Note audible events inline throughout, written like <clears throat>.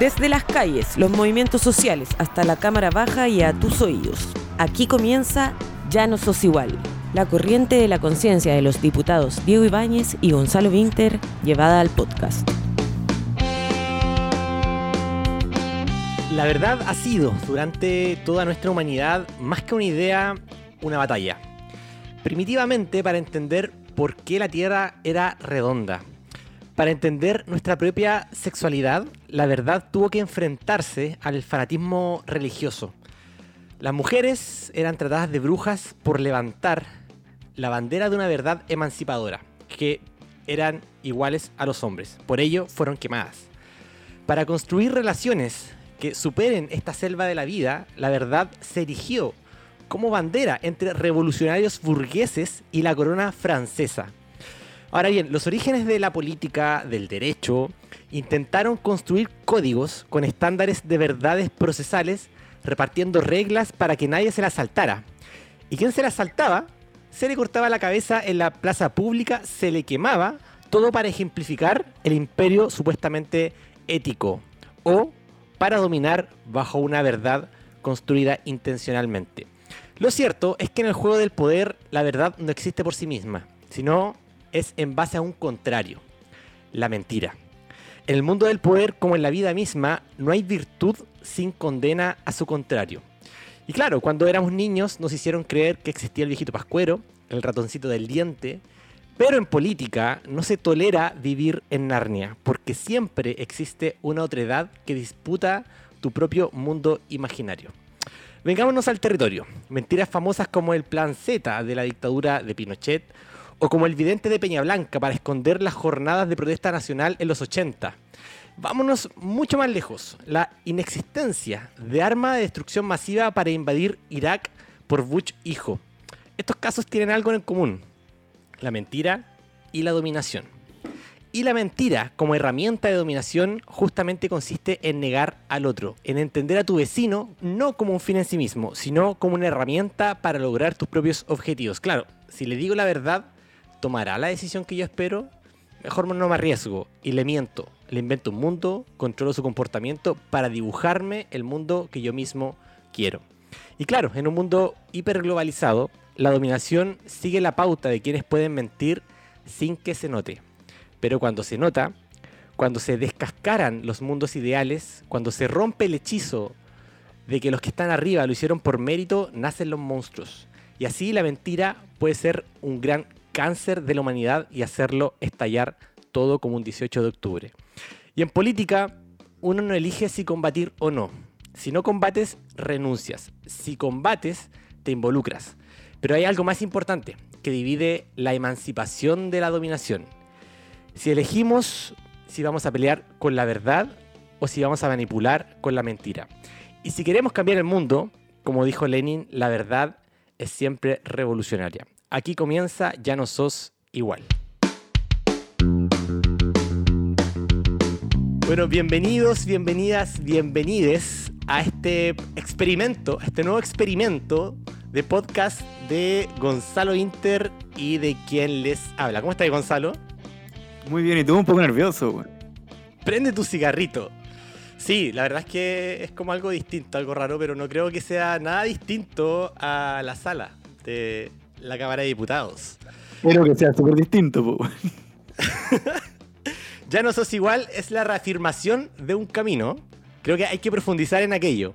Desde las calles, los movimientos sociales, hasta la cámara baja y a tus oídos. Aquí comienza Ya no sos igual. La corriente de la conciencia de los diputados Diego Ibáñez y Gonzalo Winter llevada al podcast. La verdad ha sido, durante toda nuestra humanidad, más que una idea, una batalla. Primitivamente para entender por qué la Tierra era redonda. Para entender nuestra propia sexualidad, la verdad tuvo que enfrentarse al fanatismo religioso. Las mujeres eran tratadas de brujas por levantar la bandera de una verdad emancipadora, que eran iguales a los hombres. Por ello fueron quemadas. Para construir relaciones que superen esta selva de la vida, la verdad se erigió como bandera entre revolucionarios burgueses y la corona francesa. Ahora bien, los orígenes de la política, del derecho, intentaron construir códigos con estándares de verdades procesales, repartiendo reglas para que nadie se las saltara. Y quien se las saltaba, se le cortaba la cabeza en la plaza pública, se le quemaba, todo para ejemplificar el imperio supuestamente ético o para dominar bajo una verdad construida intencionalmente. Lo cierto es que en el juego del poder la verdad no existe por sí misma, sino es en base a un contrario, la mentira. En el mundo del poder, como en la vida misma, no hay virtud sin condena a su contrario. Y claro, cuando éramos niños nos hicieron creer que existía el viejito pascuero, el ratoncito del diente, pero en política no se tolera vivir en Narnia, porque siempre existe una otredad que disputa tu propio mundo imaginario. Vengámonos al territorio. Mentiras famosas como el plan Z de la dictadura de Pinochet o como el vidente de Peña Blanca para esconder las jornadas de protesta nacional en los 80. Vámonos mucho más lejos. La inexistencia de arma de destrucción masiva para invadir Irak por Bush hijo. Estos casos tienen algo en común. La mentira y la dominación. Y la mentira como herramienta de dominación justamente consiste en negar al otro, en entender a tu vecino no como un fin en sí mismo, sino como una herramienta para lograr tus propios objetivos. Claro, si le digo la verdad, tomará la decisión que yo espero, mejor no me arriesgo y le miento. Le invento un mundo, controlo su comportamiento para dibujarme el mundo que yo mismo quiero. Y claro, en un mundo hiperglobalizado, la dominación sigue la pauta de quienes pueden mentir sin que se note. Pero cuando se nota, cuando se descascaran los mundos ideales, cuando se rompe el hechizo de que los que están arriba lo hicieron por mérito, nacen los monstruos. Y así la mentira puede ser un gran cáncer de la humanidad y hacerlo estallar todo como un 18 de octubre. Y en política, uno no elige si combatir o no. Si no combates, renuncias. Si combates, te involucras. Pero hay algo más importante que divide la emancipación de la dominación si elegimos si vamos a pelear con la verdad o si vamos a manipular con la mentira. Y si queremos cambiar el mundo, como dijo Lenin, la verdad es siempre revolucionaria. Aquí comienza Ya no sos igual. Bueno, bienvenidos, bienvenidas, bienvenides a este experimento, a este nuevo experimento de podcast de Gonzalo Inter y de quien les habla. ¿Cómo estás, Gonzalo? Muy bien, y tú un poco nervioso, güey. Prende tu cigarrito. Sí, la verdad es que es como algo distinto, algo raro, pero no creo que sea nada distinto a la sala de la Cámara de Diputados. Espero que sea súper distinto, <laughs> ya no sos igual es la reafirmación de un camino. Creo que hay que profundizar en aquello.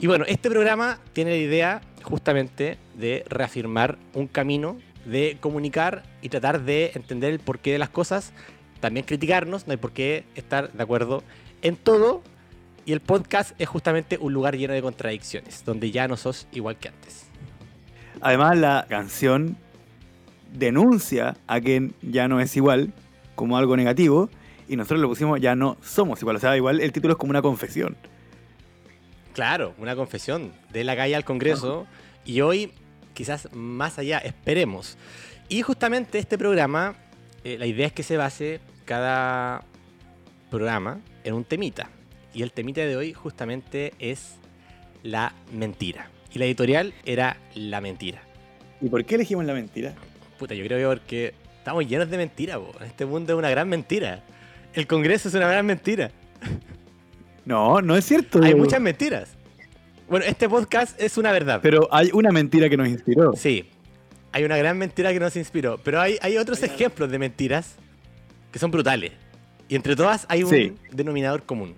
Y bueno, este programa tiene la idea justamente de reafirmar un camino de comunicar y tratar de entender el porqué de las cosas, también criticarnos, no hay por qué estar de acuerdo en todo. Y el podcast es justamente un lugar lleno de contradicciones, donde ya no sos igual que antes. Además, la canción denuncia a quien ya no es igual como algo negativo, y nosotros lo pusimos ya no somos igual. O sea, igual el título es como una confesión. Claro, una confesión de la calle al Congreso. Y hoy quizás más allá, esperemos. Y justamente este programa, eh, la idea es que se base cada programa en un temita. Y el temita de hoy justamente es la mentira. Y la editorial era la mentira. ¿Y por qué elegimos la mentira? Puta, yo creo que porque estamos llenos de mentiras, este mundo es una gran mentira. El Congreso es una gran mentira. No, no es cierto. Hay muchas mentiras. Bueno, este podcast es una verdad. Pero hay una mentira que nos inspiró. Sí, hay una gran mentira que nos inspiró. Pero hay, hay otros ejemplos de mentiras que son brutales. Y entre todas hay un Sí. denominador común.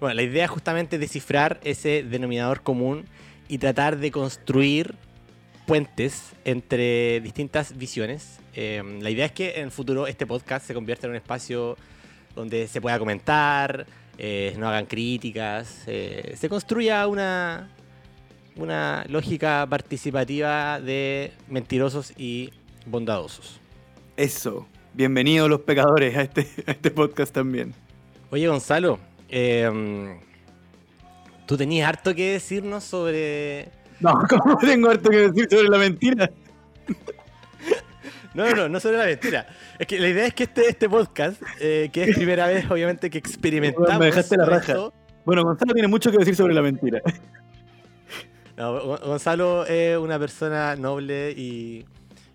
Bueno, la idea es justamente descifrar ese denominador común y tratar de construir puentes entre distintas visiones. Eh, la idea es que en el futuro este podcast se convierta en un espacio donde se pueda comentar, eh, no hagan críticas, eh, se construya una, una lógica participativa de mentirosos y bondadosos. Eso. Bienvenidos los pecadores a este, <laughs> a este podcast también. Oye, Gonzalo, eh, tú tenías harto que decirnos sobre... No, <laughs> ¿cómo tengo harto que decir sobre la mentira? No, no, no, no sobre la mentira. Es que la idea es que este, este podcast, eh, que es primera vez, obviamente, que experimentamos... Me dejaste la raja. esto, Bueno, Gonzalo tiene mucho que decir sobre la mentira. No, Gonzalo es una persona noble y,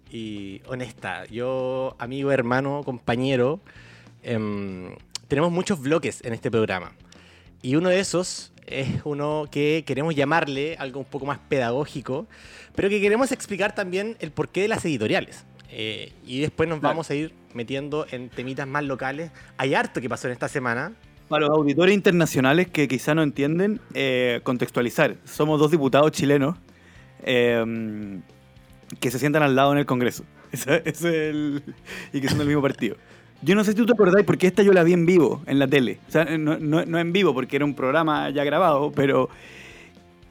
y honesta. Yo, amigo, hermano, compañero, em, tenemos muchos bloques en este programa. Y uno de esos es uno que queremos llamarle algo un poco más pedagógico, pero que queremos explicar también el porqué de las editoriales. Eh, y después nos vamos a ir metiendo en temitas más locales. Hay harto que pasó en esta semana. Para los auditores internacionales que quizá no entienden, eh, contextualizar. Somos dos diputados chilenos eh, que se sientan al lado en el Congreso. <laughs> Es el, y que son del mismo partido. Yo no sé si tú te acordáis, porque esta yo la vi en vivo, en la tele. O sea, no, no- no en vivo, porque era un programa ya grabado, pero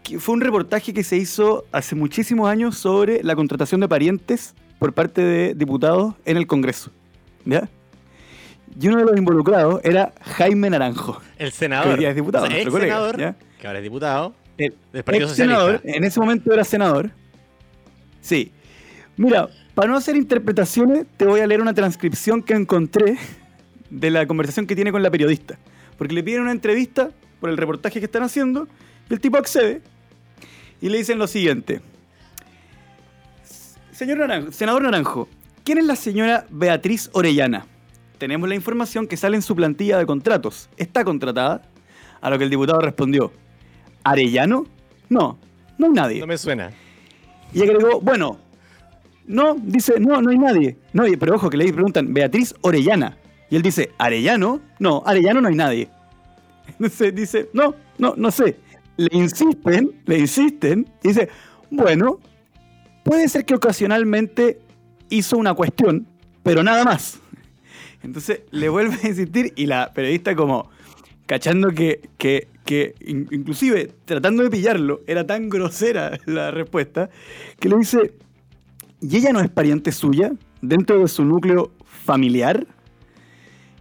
que fue un reportaje que se hizo hace muchísimos años sobre la contratación de parientes por parte de diputados en el Congreso. ¿Ya? Y uno de los involucrados era Jaime Naranjo El que senador. día es diputado, o sea, nuestro ex colega, senador, ¿ya? que ahora es diputado El del Partido ex senador, Socialista. en ese momento era senador. Sí. Mira, para no hacer interpretaciones, te voy a leer una transcripción que encontré de la conversación que tiene con la periodista. Porque le piden una entrevista por el reportaje que están haciendo y el tipo accede y le dicen lo siguiente. Señor Naranjo, senador Naranjo, ¿quién es la señora Beatriz Orellana? Tenemos la información que sale en su plantilla de contratos. ¿Está contratada? A lo que el diputado respondió, ¿Arellano? No, no hay nadie. No me suena. Y agregó, bueno, no, dice, no, no hay nadie. No, pero ojo que le preguntan, Beatriz Orellana. Y él dice, ¿Arellano? No, Arellano no hay nadie. <laughs> Entonces dice, no, no, no sé. Le insisten, le insisten, y dice, bueno, puede ser que ocasionalmente hizo una cuestión, pero nada más. <laughs> Entonces le vuelve a insistir y la periodista como cachando que, que, que in- inclusive tratando de pillarlo, era tan grosera <laughs> la respuesta, que le dice, ¿y ella no es pariente suya dentro de su núcleo familiar?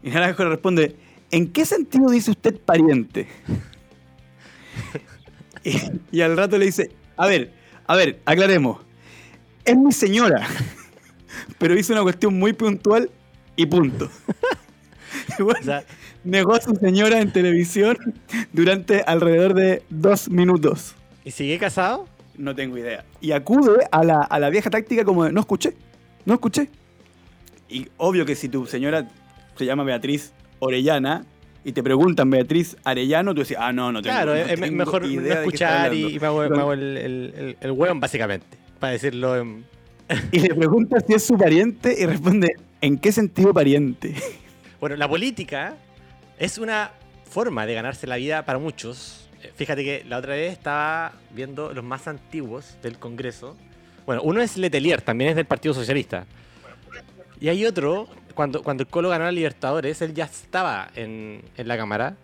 Y Naranjo le responde, ¿en qué sentido dice usted pariente? <laughs> y, y al rato le dice, a ver, a ver, aclaremos, es mi señora, <laughs> pero hizo una cuestión muy puntual y punto. <laughs> Igual, O sea, negó a su señora en televisión durante alrededor de dos minutos. ¿Y sigue casado? No tengo idea. Y acude a la, a la vieja táctica como de, no escuché, no escuché. Y obvio que si tu señora se llama Beatriz Orellana y te preguntan Beatriz Arellano, tú decís, ah, no, no tengo, claro, no es tengo mejor idea escuchar y, hablando". y me hago, me Pero- hago el, el, el, el hueón, básicamente. Para decirlo en... Y le pregunta si es su pariente y responde, ¿en qué sentido pariente? Bueno, la política es una forma de ganarse la vida para muchos. Fíjate que la otra vez estaba viendo los más antiguos del Congreso. Bueno, uno es Letelier, también es del Partido Socialista. Y hay otro, cuando, cuando el Colo ganó a Libertadores, él ya estaba en, en la Cámara.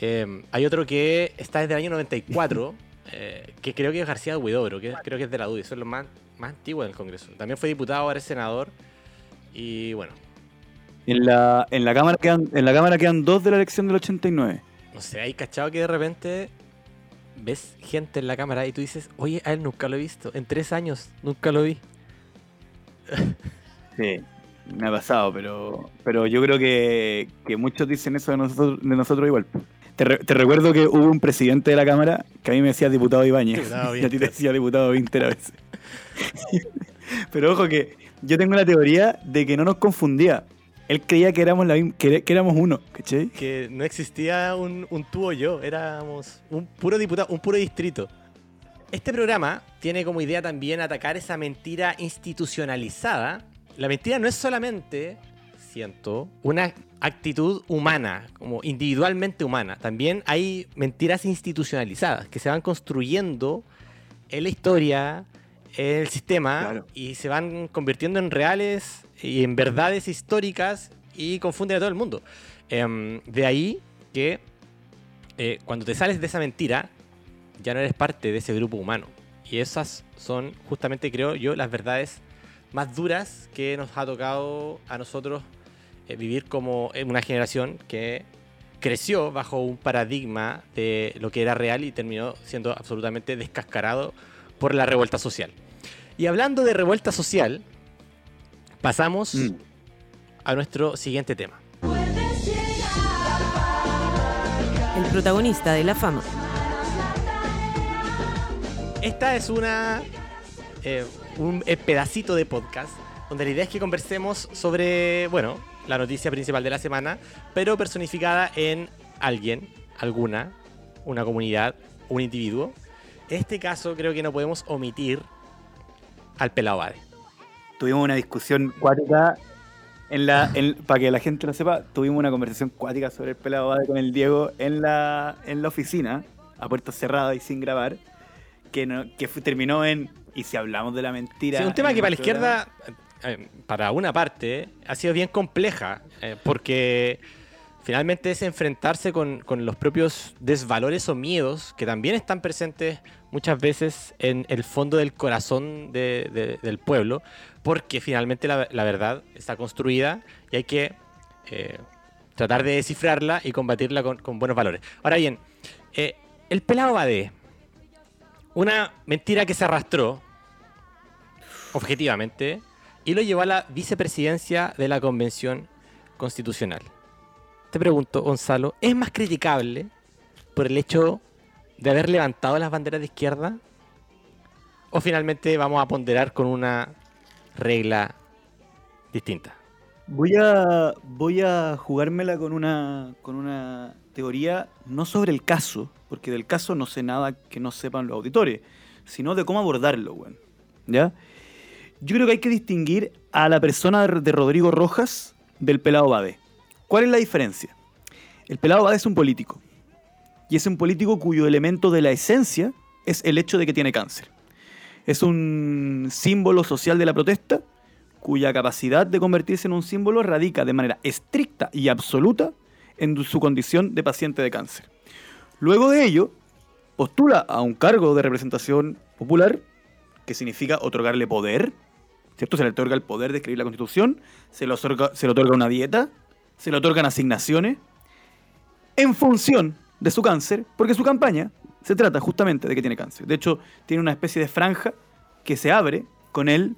Eh, hay otro que está desde el año 94, <laughs> eh, que creo que es García Huidobro, que creo que es de la UDI, son los más, más antiguos del Congreso. También fue diputado, ahora es senador. Y bueno, En la, en la, cámara quedan, en la Cámara quedan dos de la elección del 89. No sé, hay cachado que de repente ves gente en la cámara y tú dices, oye, a él nunca lo he visto. En tres años nunca lo vi. Sí, me ha pasado, pero, pero yo creo que, que muchos dicen eso de nosotros, de nosotros igual. Te, re- te recuerdo que hubo un presidente de la Cámara que a mí me decía diputado Ibáñez <laughs> y a ti te decía diputado Winter a veces. <laughs> pero ojo que yo tengo la teoría de que no nos confundía, Él creía que éramos, la, que, que éramos uno, ¿cachai? Que no existía un, un tú o yo, éramos un puro diputado, un puro distrito. Este programa tiene como idea también atacar esa mentira institucionalizada. La mentira no es solamente, siento, una actitud humana, como individualmente humana. También hay mentiras institucionalizadas que se van construyendo en la historia, en el sistema, Claro. y se van convirtiendo en reales y en verdades históricas y confunden a todo el mundo. Em, de ahí que eh, cuando te sales de esa mentira, ya no eres parte de ese grupo humano. Y esas son justamente, creo yo, las verdades más duras que nos ha tocado a nosotros eh, vivir como una generación que creció bajo un paradigma de lo que era real y terminó siendo absolutamente descascarado por la revuelta social. Y hablando de revuelta social, pasamos Mm. a nuestro siguiente tema. El protagonista de la fama. Esta es una eh, un eh, pedacito de podcast donde la idea es que conversemos sobre, bueno, la noticia principal de la semana, pero personificada en alguien, alguna, una comunidad, un individuo. En este caso creo que no podemos omitir al pelado Bade. Tuvimos una discusión cuática. en la, en- para que la gente lo sepa, tuvimos una conversación cuática sobre el pelado Bade con el Diego en la, en la oficina, a puerta cerrada y sin grabar, que, no, que fue- terminó en, y si hablamos de la mentira... Sí, un tema que para la izquierda, eh, para una parte, ha sido bien compleja, eh, porque finalmente es enfrentarse con, los propios desvalores o miedos que también están presentes muchas veces en el fondo del corazón de- de- del pueblo, porque finalmente la, verdad está construida y hay que eh, tratar de descifrarla y combatirla con, buenos valores. Ahora bien, eh, el pelado Badé, una mentira que se arrastró objetivamente, y lo llevó a la vicepresidencia de la Convención Constitucional. Te pregunto, Gonzalo, ¿es más criticable por el hecho de haber levantado las banderas de izquierda? ¿O finalmente vamos a ponderar con una regla distinta? Voy a, voy a jugármela con una, con una teoría, no sobre el caso, porque del caso no sé nada que no sepan los auditores, sino de cómo abordarlo, weón. ¿Ya? Yo creo que hay que distinguir a la persona de Rodrigo Rojas del pelado Bade. ¿Cuál es la diferencia? El pelado Bade es un político. Y es un político cuyo elemento de la esencia es el hecho de que tiene cáncer. Es un símbolo social de la protesta cuya capacidad de convertirse en un símbolo radica de manera estricta y absoluta en su condición de paciente de cáncer. Luego de ello, postula a un cargo de representación popular, que significa otorgarle poder, ¿cierto? Se le otorga el poder de escribir la constitución, se le otorga, se le otorga una dieta, se le otorgan asignaciones, en función de su cáncer, porque su campaña se trata justamente de que tiene cáncer. De hecho, tiene una especie de franja que se abre con él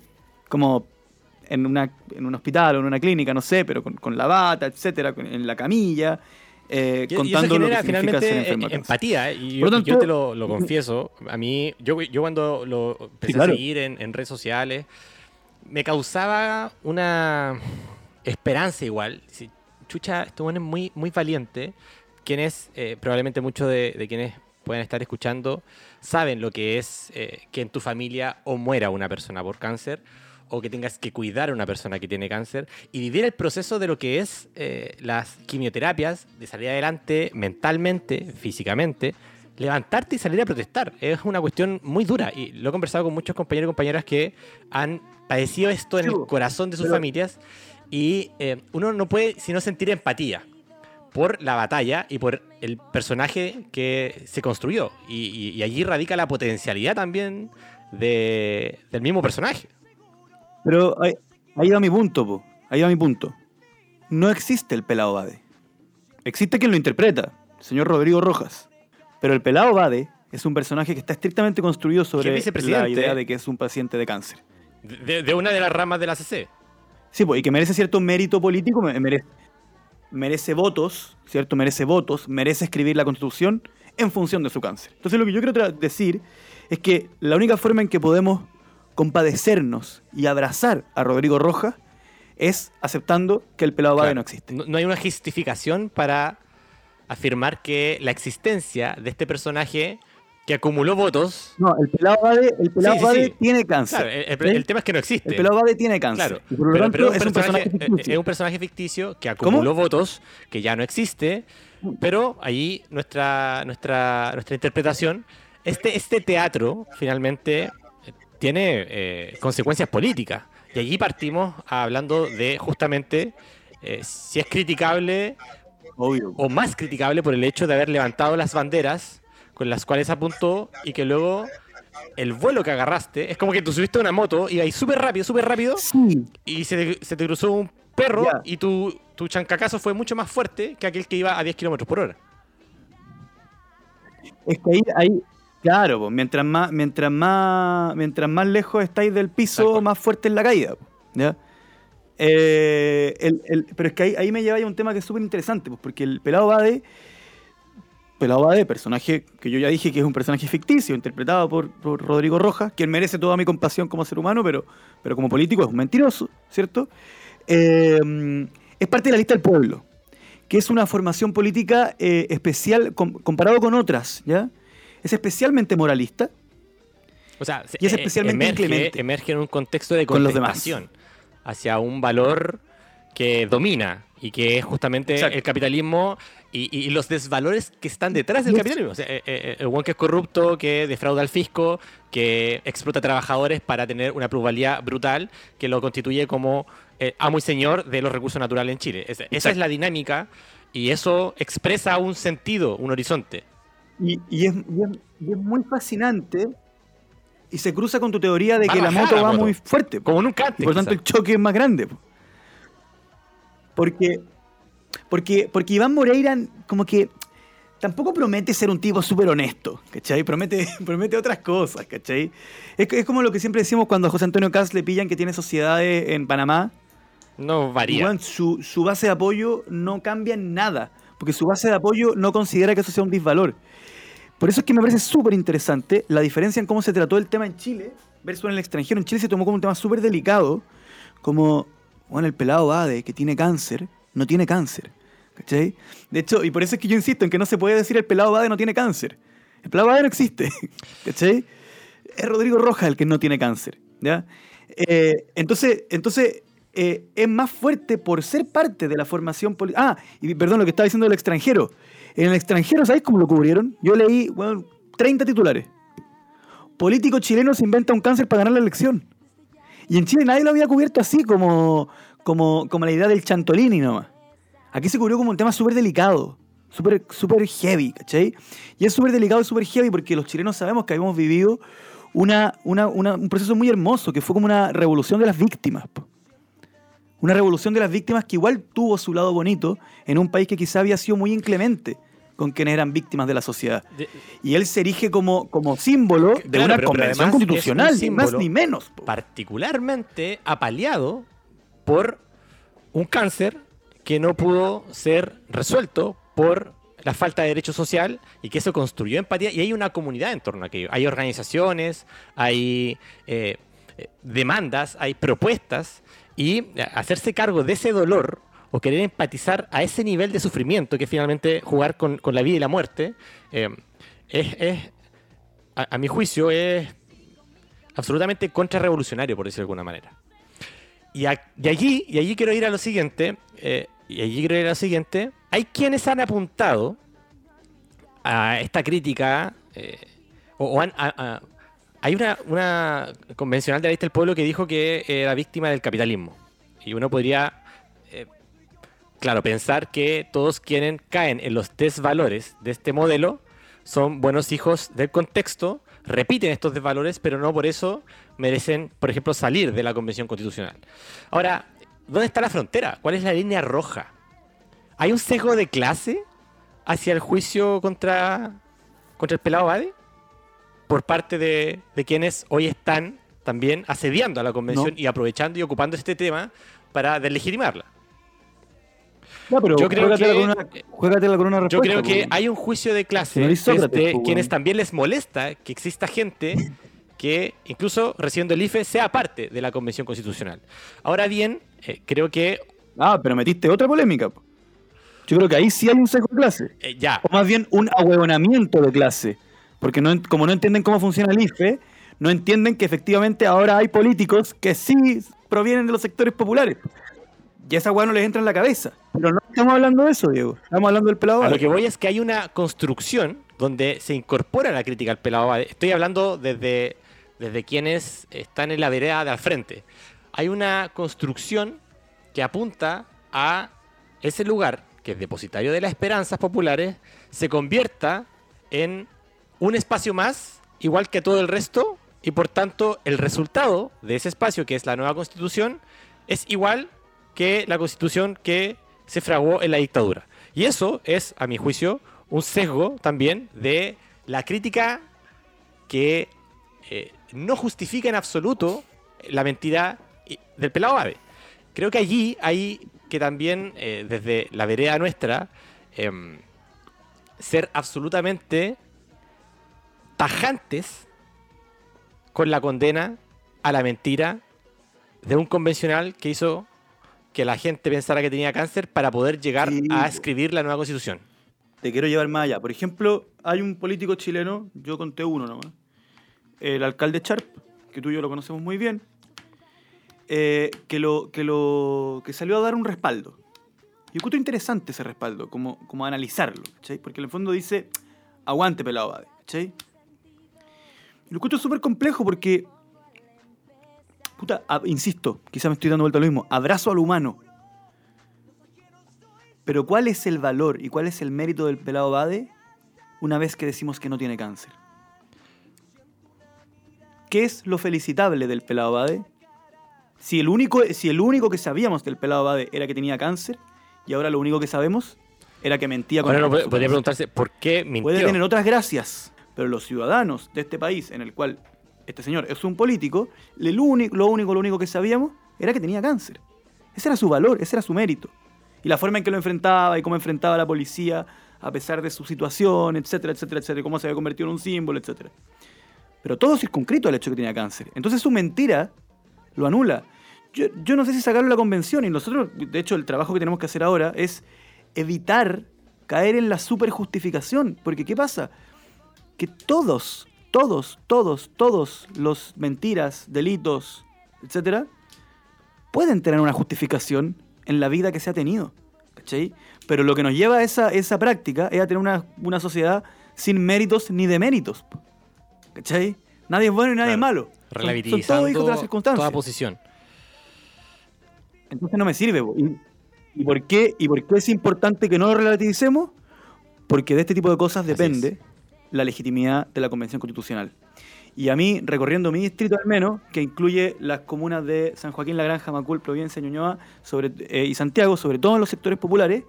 como en, una, en un hospital o en una clínica, no sé, pero con, con la bata, etcétera, con- en la camilla, eh, Y- y eso contando lo que significa finalmente ser enfermo eh, de empatía. ¿eh? Y yo, te lo, lo confieso. A mí, yo, yo cuando lo empecé Sí, claro. a seguir en, en redes sociales, me causaba una esperanza igual. Chucha, este bueno es muy, muy valiente. Quienes, eh, probablemente muchos de, de quienes pueden estar escuchando, saben lo que es eh, que en tu familia o muera una persona por cáncer o que tengas que cuidar a una persona que tiene cáncer y vivir el proceso de lo que es eh, las quimioterapias, de salir adelante mentalmente, físicamente, levantarte y salir a protestar. Es una cuestión muy dura y lo he conversado con muchos compañeros y compañeras que han padecido esto en el corazón de sus familias y eh, uno no puede sino sentir empatía por la batalla y por el personaje que se construyó. Y, y- y allí radica la potencialidad también de- del mismo personaje. Pero ahí, ahí va mi punto, po. ahí va mi punto. No existe el pelado Bade. Existe quien lo interpreta, el señor Rodrigo Rojas. Pero el pelado Bade es un personaje que está estrictamente construido sobre la idea de que es un paciente de cáncer. De, de una de las ramas de la CC. Sí, pues, y que merece cierto mérito político, me- merece, merece votos, ¿cierto? Merece votos, merece escribir la constitución en función de su cáncer. Entonces lo que yo quiero decir es que la única forma en que podemos compadecernos y abrazar a Rodrigo Rojas es aceptando que el pelado Claro. no existe. No, no hay una justificación para afirmar que la existencia de este personaje que acumuló votos. No, el pelado Bade, el pelado Sí, sí, Bade sí. tiene cáncer. Claro, el, el- ¿sí? el tema es que no existe. El pelado Bade tiene cáncer. Claro, y por lo pero, tanto pero es un personaje ficticio. es un personaje ficticio que acumuló votos, que ya no existe, pero ahí nuestra, nuestra, nuestra interpretación, este, este teatro finalmente eh, tiene eh, consecuencias políticas. Y allí partimos hablando de justamente eh, si es criticable Obvio. o más criticable por el hecho de haber levantado las banderas con las cuales apuntó y que luego el vuelo que agarraste es como que tú subiste a una moto, iba ahí súper rápido, súper rápido Sí, y se te, se te cruzó un perro y tu, tu chancacazo fue mucho más fuerte que aquel que iba a 10 kilómetros por hora. es que ahí, ahí claro, pues, mientras más, mientras más, mientras más lejos estáis del piso, más fuerte es la caída. ¿ya? Eh, el- el- pero es que ahí, ahí me lleva a un tema que es súper interesante, pues, porque el pelado Bade, pelado Bade, personaje que yo ya dije que es un personaje ficticio, interpretado por, por Rodrigo Rojas, quien merece toda mi compasión como ser humano, pero, pero como político es un mentiroso, ¿cierto? Eh, es parte de la lista del pueblo, que es una formación política eh, especial com- comparado con otras, ¿ya? Es especialmente moralista, O sea, se- Y es eh, especialmente emerge, inclemente emerge en un contexto de con los demás. contestación hacia un valor que domina y que es justamente Exacto. el capitalismo y, y los desvalores que están detrás del capitalismo. O sea, eh, eh, el buen que es corrupto, que defrauda al fisco, que explota trabajadores para tener una plusvalía brutal, que lo constituye como eh, amo y señor de los recursos naturales en Chile. Es- esa es la dinámica y eso expresa un sentido, un horizonte. Y, y es, y es- y es muy fascinante y se cruza con tu teoría de Va que la moto la va moto. muy fuerte. Como nunca antes. Por tanto quizá. el choque es más grande. Po. Porque, porque, porque Iván Moreira como que tampoco promete ser un tipo súper honesto, ¿cachai? Promete, <laughs> promete otras cosas, ¿cachai? Es, es como lo que siempre decimos cuando a José Antonio Caz le pillan que tiene sociedades en Panamá. no varía. Weón, su, su base de apoyo no cambia en nada, porque su base de apoyo no considera que eso sea un disvalor. Por eso es que me parece súper interesante la diferencia en cómo se trató el tema en Chile versus en el extranjero. En Chile se tomó como un tema súper delicado, como, bueno, el pelado Bade, que tiene cáncer, no tiene cáncer. ¿Cachai? De hecho, y por eso es que yo insisto en que no se puede decir el pelado Bade no tiene cáncer. El pelado Bade no existe. <laughs> ¿Cachai? Es Rodrigo Rojas el que no tiene cáncer. ¿ya? Eh, entonces, entonces eh, es más fuerte por ser parte de la formación política. Ah, y perdón, lo que estaba diciendo del extranjero. En el extranjero, ¿sabéis cómo lo cubrieron? Yo leí bueno, 30 titulares. Político chileno se inventa un cáncer para ganar la elección. Y en Chile nadie lo había cubierto así como, como, como la idea del Chantolini nomás. Aquí se cubrió como un tema súper delicado, súper súper heavy, ¿cachai? Y es súper delicado y súper heavy porque los chilenos sabemos que habíamos vivido una, una- una- un proceso muy hermoso, que fue como una revolución de las víctimas. Una revolución de las víctimas que igual tuvo su lado bonito en un país que quizá había sido muy inclemente con quienes eran víctimas de la sociedad. De- Y él se erige como, como símbolo de Claro, una pero- convención constitucional, ni más ni menos. particularmente apaleado por un cáncer que no pudo ser resuelto por la falta de derecho social y que eso construyó empatía y hay una comunidad en torno a aquello. Hay organizaciones, hay eh, eh, demandas, hay propuestas y hacerse cargo de ese dolor o querer empatizar a ese nivel de sufrimiento que finalmente jugar con, la vida y la muerte eh, es, a, mi juicio, es absolutamente contrarrevolucionario, por decirlo de alguna manera. Y, allí, y allí quiero ir a lo siguiente, eh, y allí quiero ir a lo siguiente, hay quienes han apuntado a esta crítica, eh, o, han- hay una, una convencional de la lista del pueblo que dijo que era víctima del capitalismo. Y uno podría, claro, pensar que todos quienes caen en los desvalores de este modelo son buenos hijos del contexto, repiten estos desvalores, pero no por eso merecen, por ejemplo, salir de la Convención Constitucional. Ahora, ¿dónde está la frontera? ¿Cuál es la línea roja? ¿Hay un sesgo de clase hacia el juicio contra, contra el pelado Bade? Por parte de, de quienes hoy están también asediando a la convención No. y aprovechando y ocupando este tema para deslegitimarla. Pero Yo creo que- con una, juégatela con una Yo respuesta. creo que po. hay un juicio de clase no Sócrates, desde pues, quienes también les molesta que exista gente que incluso recibiendo el IFE sea parte de la Convención Constitucional. Ahora bien, eh, creo que... Ah, pero metiste otra polémica. po. Yo creo que ahí sí hay un sesgo de clase. eh, ya, O más bien un ahuevonamiento de clase. Porque no, como no entienden cómo funciona el IFE, no entienden que efectivamente ahora hay políticos que sí provienen de los sectores populares. Y esa hueá no les entra en la cabeza. Pero no estamos hablando de eso, Diego. Estamos hablando del pelado. A lo que voy es que hay una construcción donde se incorpora la crítica al pelado. Estoy hablando desde, desde quienes están en la vereda de al frente. Hay una construcción que apunta a ese lugar, que es depositario de las esperanzas populares, se convierta en un espacio más, igual que todo el resto, y por tanto el resultado de ese espacio, que es la nueva constitución, es igual que la constitución que se fraguó en la dictadura. Y eso es, a mi juicio, un sesgo también de la crítica que eh, no justifica en absoluto la mentira del pelado ave. Creo que allí hay que también, eh, desde la vereda nuestra, em, ser absolutamente tajantes con la condena a la mentira de un convencional que hizo que la gente pensara que tenía cáncer para poder llegar Sí, a escribir la nueva constitución. Te quiero llevar más allá. Por ejemplo, hay un político chileno, yo conté uno nomás, el alcalde Sharp, que tú y yo lo conocemos muy bien, eh, que, lo, que, lo, que salió a dar un respaldo. Y encuentro interesante ese respaldo, como, como analizarlo, ¿cachai? Porque en el fondo dice, aguante pelado, ¿cachai? Y lo encuentro súper complejo porque, puta, a- insisto, quizá me estoy dando vuelta a lo mismo, abrazo al humano. Pero ¿cuál es el valor y cuál es el mérito del pelado Bade una vez que decimos que no tiene cáncer? ¿Qué es lo felicitable del pelado Bade? Si el, único, si el único que sabíamos del pelado Bade era que tenía cáncer y ahora lo único que sabemos era que mentía con Ahora su podría preguntarse por qué mintió. Puede tener otras gracias, pero los ciudadanos de este país en el cual este señor es un político, el único, lo único, lo único que sabíamos era que tenía cáncer. Ese era su valor, ese era su mérito. Y la forma en que lo enfrentaba y cómo enfrentaba a la policía a pesar de su situación, etcétera, etcétera, etcétera, cómo se había convertido en un símbolo, etcétera. Pero todo circunscrito al hecho de que tenía cáncer. Entonces su mentira lo anula. Yo, yo no sé si sacarlo de la convención y nosotros, de hecho, el trabajo que tenemos que hacer ahora es evitar caer en la superjustificación. Porque ¿qué pasa? Que todos, todos, todos, todos los mentiras, delitos, etcétera, pueden tener una justificación en la vida que se ha tenido. ¿Cachai? Pero lo que nos lleva a esa, esa práctica es a tener una, una sociedad sin méritos ni deméritos. ¿Cachai? Nadie es bueno y nadie es malo. Son- Son, todos hijos de las circunstancias. toda posición. Entonces no me sirve. ¿Y, y por qué, ¿Y por qué es importante que no lo relativicemos? Porque de este tipo de cosas depende la legitimidad de la Convención Constitucional. Y a mí, recorriendo mi distrito al menos, que incluye las comunas de San Joaquín, La Granja, Macul, Providencia, Ñuñoa sobre, eh, y Santiago, sobre todo en los sectores populares,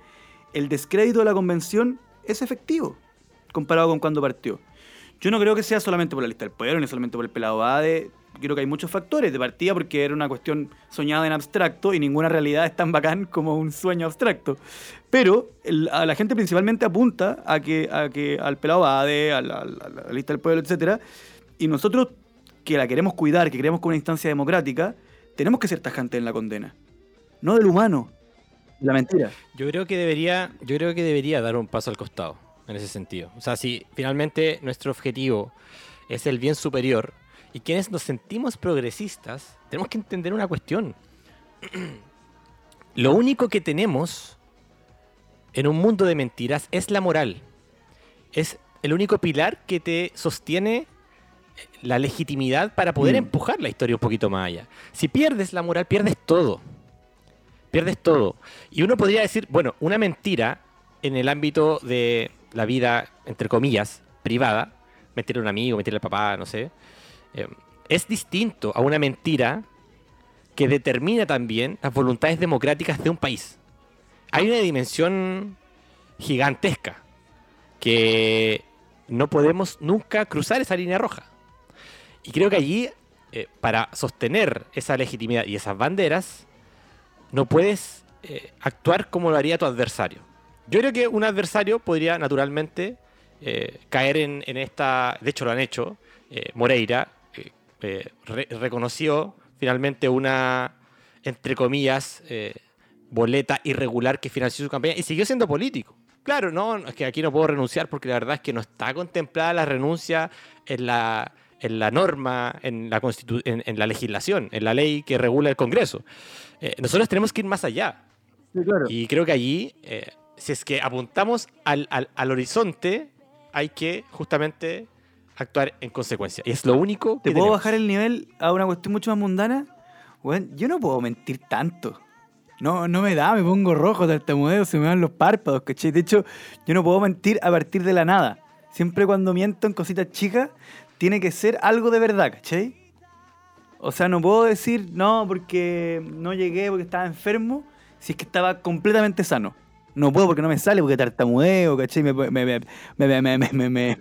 el descrédito de la Convención es efectivo comparado con cuando partió. Yo no creo que sea solamente por la lista del pueblo, ni solamente por el pelado Bade. Creo que hay muchos factores de partida porque era una cuestión soñada en abstracto y ninguna realidad es tan bacán como un sueño abstracto. Pero el- a la gente principalmente apunta a que, a que al pelado Bade, a la, a la- a la lista del pueblo, etcétera. Y nosotros, que la queremos cuidar, que queremos como una instancia democrática, tenemos que ser tajantes en la condena. No del humano, la mentira. Yo creo que debería, yo creo que debería dar un paso al costado en ese sentido. O sea, si finalmente nuestro objetivo es el bien superior y quienes nos sentimos progresistas, tenemos que entender una cuestión. <clears throat> Lo único que tenemos en un mundo de mentiras es la moral. Es el único pilar que te sostiene la legitimidad para poder Mm. empujar la historia un poquito más allá. Si pierdes la moral, pierdes todo. Pierdes todo. Y uno podría decir, bueno, una mentira en el ámbito de la vida, entre comillas, privada, mentir a un amigo, mentir al papá, no sé, eh, es distinto a una mentira que determina también las voluntades democráticas de un país. Hay una dimensión gigantesca que no podemos nunca cruzar esa línea roja. Y creo que allí, eh, para sostener esa legitimidad y esas banderas, no puedes eh, actuar como lo haría tu adversario. Yo creo que un adversario podría naturalmente eh, caer en, en esta, de hecho lo han hecho, Moreira, eh, re- reconoció finalmente una, entre comillas, eh, boleta irregular que financió su campaña y siguió siendo político. Claro, no, es que aquí no puedo renunciar porque la verdad es que no está contemplada la renuncia en la, en la norma, en la, constitu- en, en la legislación, en la ley que regula el Congreso. Eh, nosotros tenemos que ir más allá. Sí, claro. Y creo que allí, eh, si es que apuntamos al, al- al horizonte, hay que justamente actuar en consecuencia. Y es lo único que ¿Te puedo tenemos. bajar el nivel a una cuestión mucho más mundana? Weón, yo no puedo mentir tanto. No, no me da, me pongo rojo, tartamudeo, se me van los párpados, ¿cachai? De hecho, yo no puedo mentir a partir de la nada. Siempre cuando miento en cositas chicas, tiene que ser algo de verdad, ¿cachai? O sea, no puedo decir, no, porque no llegué porque estaba enfermo, si es que estaba completamente sano. No puedo porque no me sale, porque tartamudeo, ¿cachai? Me, me, me, me,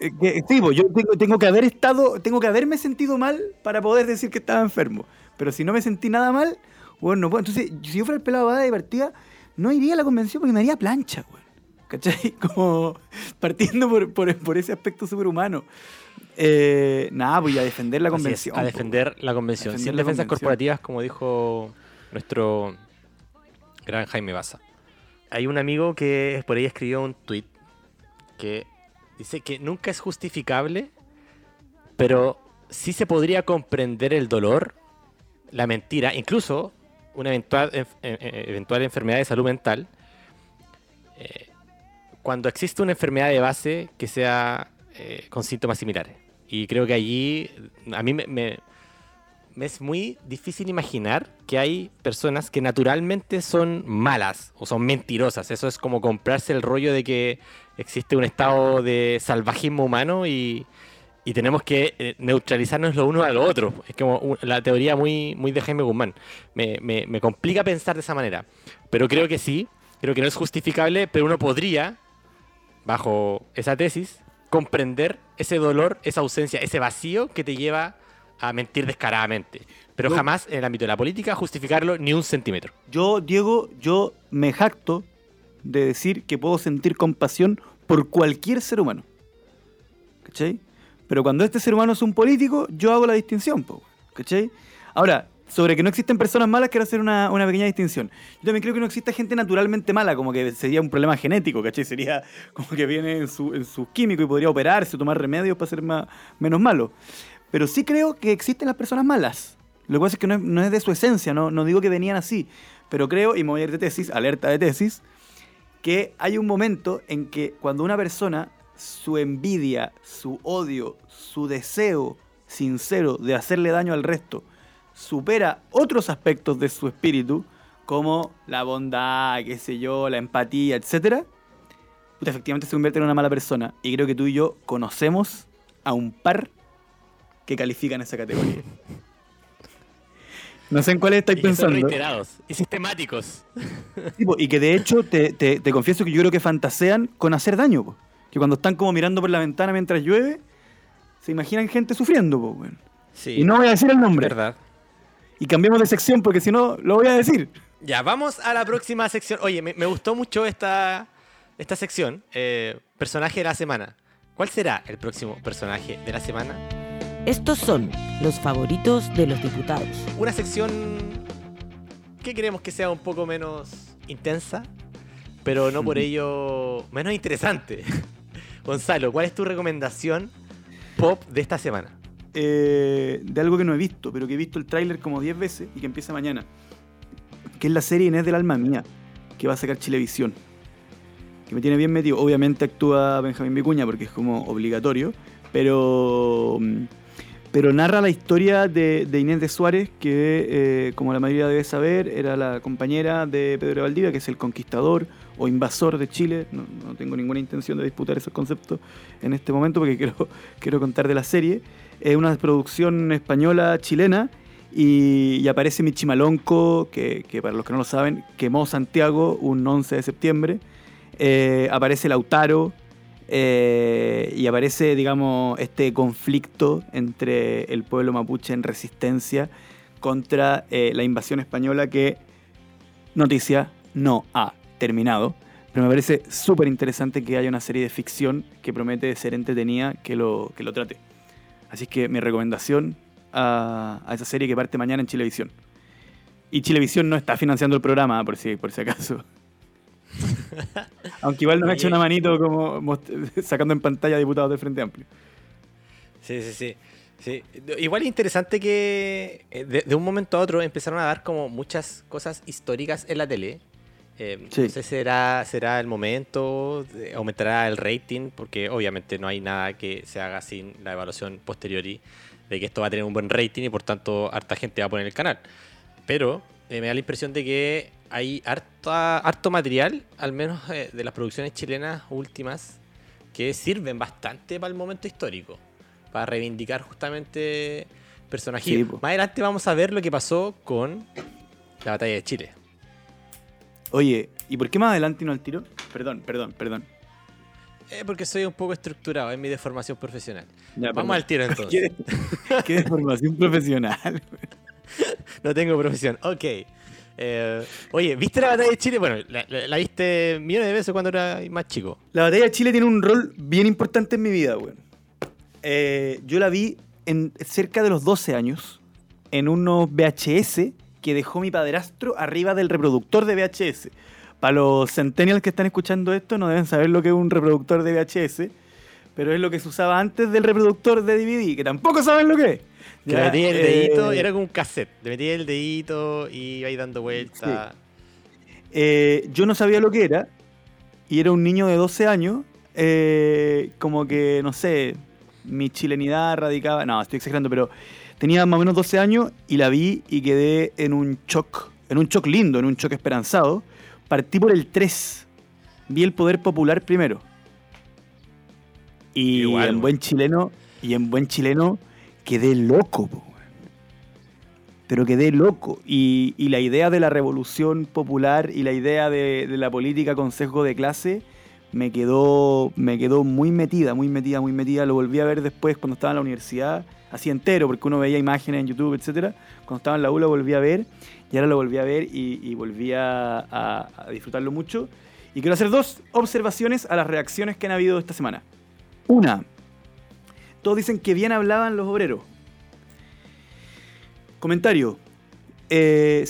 Eh, que- Sí, pues, yo tengo, tengo que haber estado, tengo que haberme sentido mal para poder decir que estaba enfermo. Pero si no me sentí nada mal, bueno, no puedo. Entonces, si yo fuera el pelado Bada de partida, no iría a la convención porque me haría plancha, güey. ¿Cachai? <laughs> Como partiendo por, por, por ese aspecto superhumano. Eh, nada, voy a defender la es, convención. a po, defender la convención. Defender Sin la defensas convención. corporativas, como dijo nuestro gran Jaime Baza. Hay un amigo que por ahí escribió un tweet que dice que nunca es justificable, pero sí se podría comprender el dolor, la mentira, incluso una eventual, enf- eh, eh, eventual enfermedad de salud mental, eh, cuando existe una enfermedad de base que sea eh, con síntomas similares. Y creo que allí a mí me es muy difícil imaginar que hay personas que naturalmente son malas o son mentirosas. Eso es como comprarse el rollo de que existe un estado de salvajismo humano y, y tenemos que eh, neutralizarnos lo uno a lo otro. Es como la teoría muy, muy de Jaime Guzmán. Me, me- me complica pensar de esa manera. Pero creo que sí, creo que no es justificable, pero uno podría, bajo esa tesis, comprender ese dolor, esa ausencia, ese vacío que te lleva a mentir descaradamente. Pero Yo- jamás en el ámbito de la política justificarlo ni un centímetro. Yo, Diego, yo me jacto de decir que puedo sentir compasión por cualquier ser humano. ¿Cachai? Pero cuando este ser humano es un político, yo hago la distinción, ¿cachai? Ahora, sobre que no existen personas malas, quiero hacer una, una pequeña distinción. Yo también creo que no existe gente naturalmente mala, como que sería un problema genético, ¿cachai? Sería <laughs> como que viene en su, en su químico y podría operarse o tomar remedios para ser más, menos malo. Pero sí creo que existen las personas malas. Lo que pasa es que no es, no es de su esencia, no, no digo que venían así. Pero creo, y me voy a ir de tesis, alerta de tesis, que hay un momento en que cuando una persona, su envidia, su odio, su deseo sincero de hacerle daño al resto, supera otros aspectos de su espíritu, como la bondad, qué sé yo, la empatía, etc., puta, efectivamente se convierte en una mala persona. Y creo que tú y yo conocemos a un par que califican esa categoría. <laughs> No sé en cuál estáis Y que son pensando. reiterados y sistemáticos. Sí, po, y que de hecho te, te- te confieso que yo creo que fantasean con hacer daño. po. Que cuando están como mirando por la ventana mientras llueve, se imaginan gente sufriendo. po, weón. Sí, Y no voy a decir el nombre. verdad. Y cambiemos de sección porque si no, lo voy a decir. Ya, vamos a la próxima sección. Oye, me, me gustó mucho esta, esta sección. eh, personaje de la semana. ¿Cuál será el próximo personaje de la semana? Estos son los favoritos de los diputados. Una sección que queremos que sea un poco menos intensa, pero no por <laughs> ello menos interesante. <laughs> Gonzalo, ¿cuál es tu recomendación pop de esta semana? Eh, de algo que no he visto, pero que he visto el tráiler como 10 veces y que empieza mañana. Que es la serie Inés del Alma Mía, que va a sacar Chilevisión. Que me tiene bien metido. Obviamente actúa Benjamín Vicuña porque es como obligatorio, pero, mm, pero narra la historia de, de Inés de Suárez, que eh, como la mayoría debe saber, era la compañera de Pedro Valdivia, que es el conquistador o invasor de Chile. No, no tengo ninguna intención de disputar esos conceptos en este momento porque <laughs> quiero, quiero contar de la serie. Es una producción española chilena y, y aparece Michimalonco, que, que para los que no lo saben, quemó Santiago un 11 de septiembre. Eh, aparece Lautaro eh, y aparece, digamos, este conflicto entre el pueblo mapuche en resistencia contra eh, la invasión española que, noticia, no ha terminado. Pero me parece súper interesante que haya una serie de ficción que promete ser entretenida que lo, que lo trate. Así que mi recomendación a, a esa serie que parte mañana en Chilevisión. Y Chilevisión no está financiando el programa, por si, por si acaso. <laughs> Aunque igual nos ha hecho una manito como <laughs> sacando en pantalla diputados del Frente Amplio. Sí, sí, sí. sí. Igual es interesante que eh, de, de un momento a otro empezaron a dar como muchas cosas históricas en la tele. Eh, Sí. No sé si será, será el momento, aumentará el rating, porque obviamente no hay nada que se haga sin la evaluación posteriori de que esto va a tener un buen rating y por tanto harta gente va a poner el canal. Pero eh, me da la impresión de que hay harta, harto material, al menos eh, de las producciones chilenas últimas, que sirven bastante para el momento histórico, para reivindicar justamente personajes. Sí. Más adelante vamos a ver lo que pasó con la batalla de Chile. Oye, ¿y por qué más adelante no al tiro? Perdón, perdón, perdón. Eh, porque soy un poco estructurado en mi deformación profesional. Ya, Vamos perdón. al tiro <laughs> entonces. ¿Qué, qué formación profesional? <laughs> No tengo profesión. Ok. Eh, oye, ¿viste la batalla de Chile? Bueno, la, viste millones de veces cuando era más chico. La batalla de Chile tiene un rol bien importante en mi vida, weón. Eh, yo la vi en cerca de los 12 años en unos VHS que dejó mi padrastro arriba del reproductor de VHS. Para los centennials que están escuchando esto no deben saber lo que es un reproductor de VHS, pero es lo que se usaba antes del reproductor de DVD, que tampoco saben lo que es. Que Ya, le metí el eh, dedito, era como un cassette. Le metí el dedito y iba ahí dando vueltas. Eh, yo no sabía lo que era y era un niño de 12 años, eh, como que, no sé, mi chilenidad radicaba, no, estoy exagerando, pero tenía más o menos 12 años y la vi y quedé en un shock, en un shock lindo, en un shock esperanzado. Partí por el 3, vi el poder popular primero. Y Igual, en buen chileno, y en buen chileno quedé loco, po, pero quedé loco. Y, la idea de la revolución popular y la idea de, la política consejo de clase me quedó, me quedó muy metida, muy metida, muy metida. Lo volví a ver después cuando estaba en la universidad, así entero, porque uno veía imágenes en YouTube, etcétera. Cuando estaba en la U lo volví a ver y ahora lo volví a ver y, y volví a- a disfrutarlo mucho. Y quiero hacer dos observaciones a las reacciones que han habido esta semana. Una, todos dicen que bien hablaban los obreros. Comentario. Eh,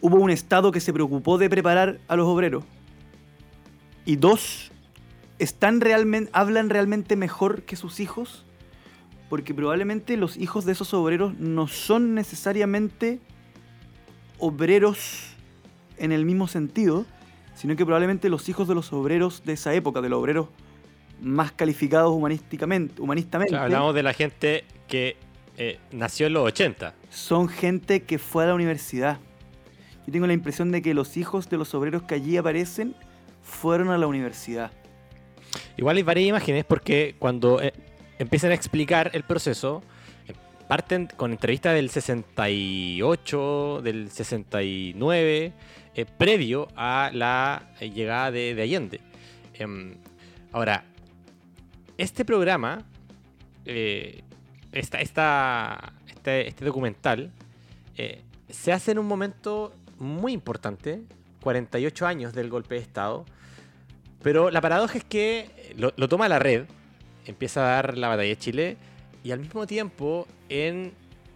hubo un Estado que se preocupó de preparar a los obreros. Y dos, ¿están ¿hablan realmente mejor que sus hijos? Porque probablemente los hijos de esos obreros no son necesariamente obreros en el mismo sentido, sino que probablemente los hijos de los obreros de esa época, de los obreros más calificados humanísticamente, humanistamente, hablamos de la gente que eh, nació en los 80. son gente que fue a la universidad. Yo tengo la impresión de que los hijos de los obreros que allí aparecen fueron a la universidad. Igual hay varias imágenes porque cuando eh, empiezan a explicar el proceso, eh, parten con entrevistas del 68, del 69, eh, previo a la llegada de, de Allende. Em, ahora, este programa, eh, esta, esta- este, este documental, eh, se hace en un momento muy importante, 48 años del golpe de Estado, pero la paradoja es que lo, lo toma la red, empieza a dar la batalla de Chile, y al mismo tiempo en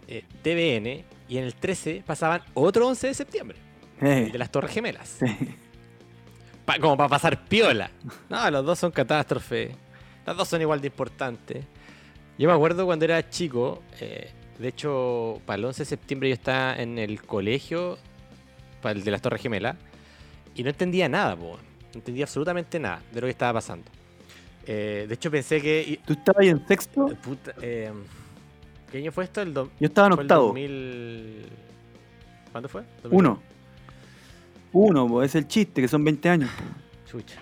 eh, TVN y en el 13 pasaban otro 11 de septiembre, el de las Torres Gemelas. Pa- como para pasar piola. No, los dos son catástrofes. Las dos son igual de importantes. Yo me acuerdo cuando era chico, eh, de hecho, para el 11 de septiembre yo estaba en el colegio, para el de las Torres Gemelas, y no entendía nada, po. no entendía absolutamente nada de lo que estaba pasando. Eh, de hecho, pensé que. ¿Tú estabas ahí en sexto? puta, eh, ¿Qué año fue esto? El do- Yo estaba en octavo. 2000 ¿Cuándo fue? Uno. Uno, po, es el chiste, que son 20 años. Chucha.